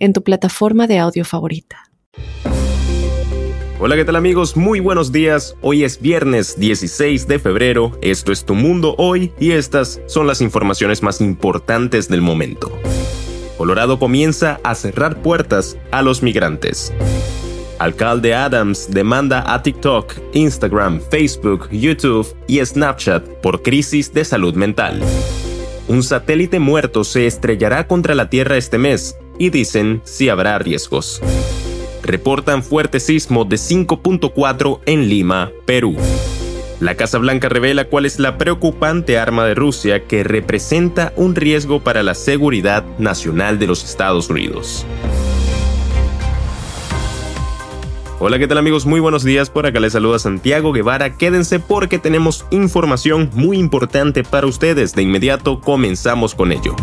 en tu plataforma de audio favorita. Hola, ¿qué tal amigos? Muy buenos días. Hoy es viernes 16 de febrero, esto es Tu Mundo Hoy y estas son las informaciones más importantes del momento. Colorado comienza a cerrar puertas a los migrantes. Alcalde Adams demanda a TikTok, Instagram, Facebook, YouTube y Snapchat por crisis de salud mental. Un satélite muerto se estrellará contra la Tierra este mes, y dicen si habrá riesgos. Reportan fuerte sismo de 5.4 en Lima, Perú. La Casa Blanca revela cuál es la preocupante arma de Rusia que representa un riesgo para la seguridad nacional de los Estados Unidos. Hola, ¿qué tal amigos? Muy buenos días. Por acá les saluda Santiago Guevara. Quédense porque tenemos información muy importante para ustedes. De inmediato comenzamos con ello.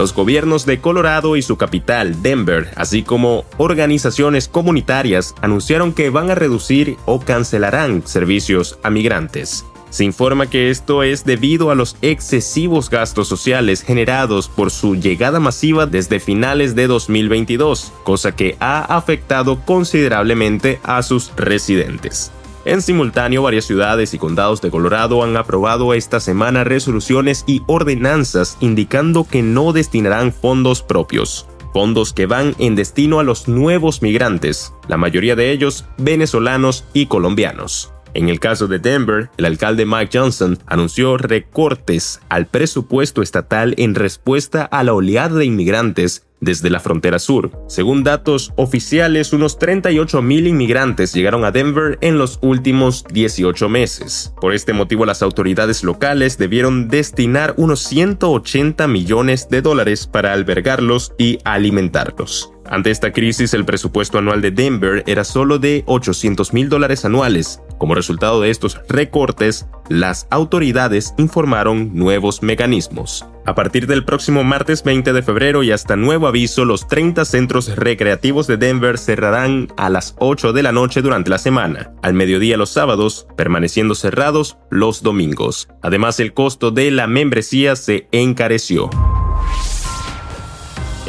Los gobiernos de Colorado y su capital, Denver, así como organizaciones comunitarias, anunciaron que van a reducir o cancelarán servicios a migrantes. Se informa que esto es debido a los excesivos gastos sociales generados por su llegada masiva desde finales de 2022, cosa que ha afectado considerablemente a sus residentes. En simultáneo, varias ciudades y condados de Colorado han aprobado esta semana resoluciones y ordenanzas indicando que no destinarán fondos propios, fondos que van en destino a los nuevos migrantes, la mayoría de ellos venezolanos y colombianos. En el caso de Denver, el alcalde Mike Johnson anunció recortes al presupuesto estatal en respuesta a la oleada de inmigrantes desde la frontera sur. Según datos oficiales, unos 38 mil inmigrantes llegaron a Denver en los últimos 18 meses. Por este motivo, las autoridades locales debieron destinar unos 180 millones de dólares para albergarlos y alimentarlos. Ante esta crisis, el presupuesto anual de Denver era solo de 800 mil dólares anuales. Como resultado de estos recortes, las autoridades informaron nuevos mecanismos. A partir del próximo martes 20 de febrero y hasta nuevo aviso, los 30 centros recreativos de Denver cerrarán a las 8 de la noche durante la semana, al mediodía los sábados, permaneciendo cerrados los domingos. Además, el costo de la membresía se encareció.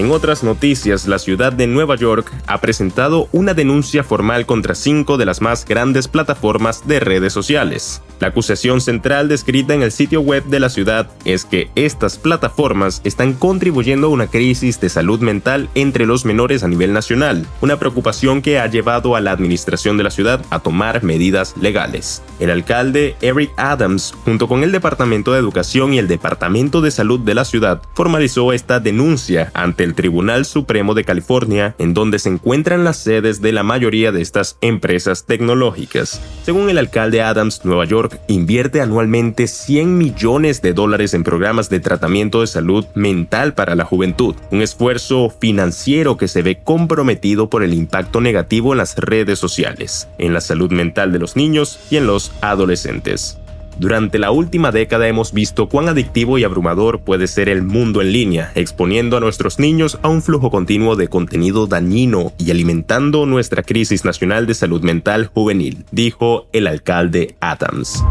En otras noticias, la ciudad de Nueva York ha presentado una denuncia formal contra cinco de las más grandes plataformas de redes sociales. La acusación central descrita en el sitio web de la ciudad es que estas plataformas están contribuyendo a una crisis de salud mental entre los menores a nivel nacional, una preocupación que ha llevado a la administración de la ciudad a tomar medidas legales. El alcalde Eric Adams, junto con el Departamento de Educación y el Departamento de Salud de la ciudad, formalizó esta denuncia ante el Tribunal Supremo de California, en donde se encuentran las sedes de la mayoría de estas empresas tecnológicas. Según el alcalde Adams, Nueva York invierte anualmente 100 millones de dólares en programas de tratamiento de salud mental para la juventud, un esfuerzo financiero que se ve comprometido por el impacto negativo en las redes sociales, en la salud mental de los niños y en los adolescentes. Durante la última década hemos visto cuán adictivo y abrumador puede ser el mundo en línea, exponiendo a nuestros niños a un flujo continuo de contenido dañino y alimentando nuestra crisis nacional de salud mental juvenil, dijo el alcalde Adams.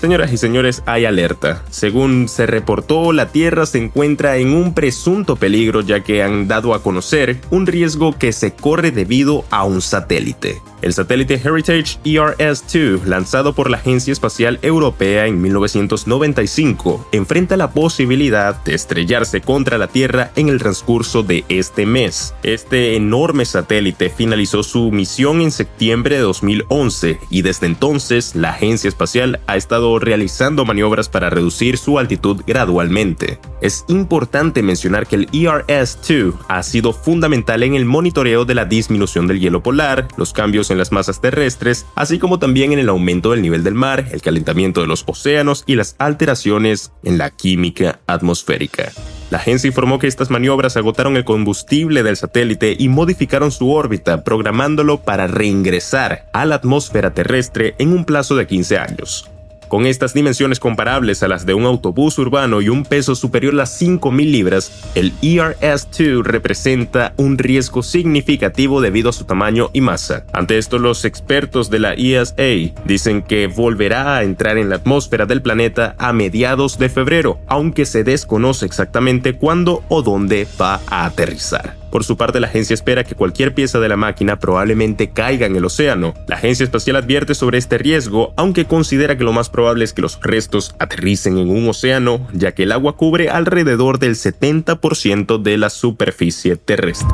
Señoras y señores, hay alerta. Según se reportó, la Tierra se encuentra en un presunto peligro ya que han dado a conocer un riesgo que se corre debido a un satélite. El satélite Heritage ERS-2, lanzado por la Agencia Espacial Europea en 1995, enfrenta la posibilidad de estrellarse contra la Tierra en el transcurso de este mes. Este enorme satélite finalizó su misión en septiembre de 2011 y desde entonces la Agencia Espacial ha estado realizando maniobras para reducir su altitud gradualmente. Es importante mencionar que el ERS-2 ha sido fundamental en el monitoreo de la disminución del hielo polar, los cambios en las masas terrestres, así como también en el aumento del nivel del mar, el calentamiento de los océanos y las alteraciones en la química atmosférica. La agencia informó que estas maniobras agotaron el combustible del satélite y modificaron su órbita, programándolo para reingresar a la atmósfera terrestre en un plazo de 15 años. Con estas dimensiones comparables a las de un autobús urbano y un peso superior a las 5.000 libras, el ERS-2 representa un riesgo significativo debido a su tamaño y masa. Ante esto, los expertos de la ESA dicen que volverá a entrar en la atmósfera del planeta a mediados de febrero, aunque se desconoce exactamente cuándo o dónde va a aterrizar. Por su parte, la agencia espera que cualquier pieza de la máquina probablemente caiga en el océano. La agencia espacial advierte sobre este riesgo, aunque considera que lo más probable es que los restos aterricen en un océano, ya que el agua cubre alrededor del 70% de la superficie terrestre.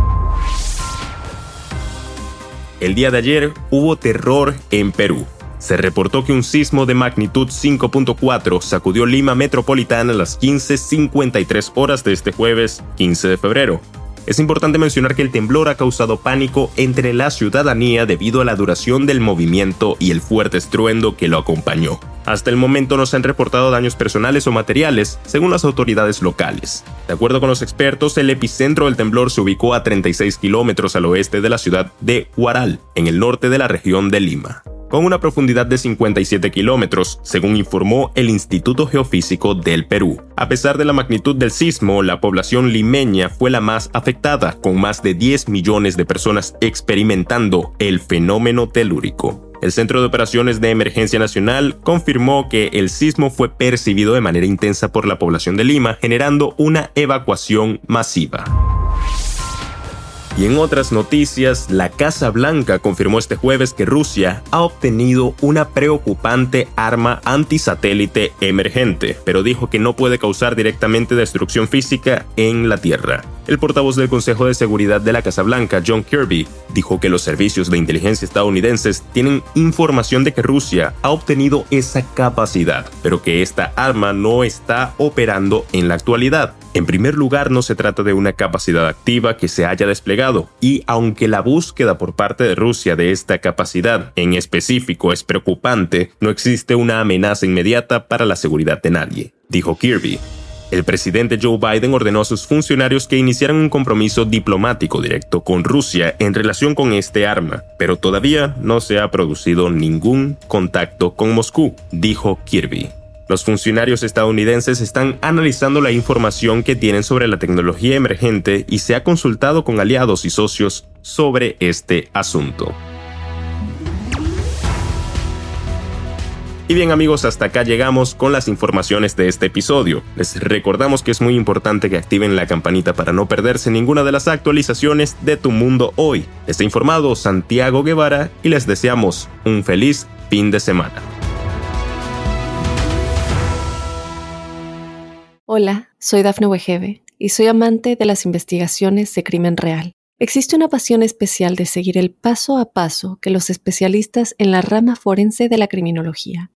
El día de ayer hubo terror en Perú. Se reportó que un sismo de magnitud 5.4 sacudió Lima Metropolitana a las 15.53 horas de este jueves 15 de febrero. Es importante mencionar que el temblor ha causado pánico entre la ciudadanía debido a la duración del movimiento y el fuerte estruendo que lo acompañó. Hasta el momento no se han reportado daños personales o materiales, según las autoridades locales. De acuerdo con los expertos, el epicentro del temblor se ubicó a 36 kilómetros al oeste de la ciudad de Huaral, en el norte de la región de Lima con una profundidad de 57 kilómetros, según informó el Instituto Geofísico del Perú. A pesar de la magnitud del sismo, la población limeña fue la más afectada, con más de 10 millones de personas experimentando el fenómeno telúrico. El Centro de Operaciones de Emergencia Nacional confirmó que el sismo fue percibido de manera intensa por la población de Lima, generando una evacuación masiva. Y en otras noticias, la Casa Blanca confirmó este jueves que Rusia ha obtenido una preocupante arma antisatélite emergente, pero dijo que no puede causar directamente destrucción física en la Tierra. El portavoz del Consejo de Seguridad de la Casa Blanca, John Kirby, dijo que los servicios de inteligencia estadounidenses tienen información de que Rusia ha obtenido esa capacidad, pero que esta arma no está operando en la actualidad. En primer lugar, no se trata de una capacidad activa que se haya desplegado, y aunque la búsqueda por parte de Rusia de esta capacidad en específico es preocupante, no existe una amenaza inmediata para la seguridad de nadie, dijo Kirby. El presidente Joe Biden ordenó a sus funcionarios que iniciaran un compromiso diplomático directo con Rusia en relación con este arma, pero todavía no se ha producido ningún contacto con Moscú, dijo Kirby. Los funcionarios estadounidenses están analizando la información que tienen sobre la tecnología emergente y se ha consultado con aliados y socios sobre este asunto. Y bien amigos, hasta acá llegamos con las informaciones de este episodio. Les recordamos que es muy importante que activen la campanita para no perderse ninguna de las actualizaciones de Tu Mundo Hoy. Está informado Santiago Guevara y les deseamos un feliz fin de semana. Hola, soy Dafne Wegebe y soy amante de las investigaciones de crimen real. Existe una pasión especial de seguir el paso a paso que los especialistas en la rama forense de la criminología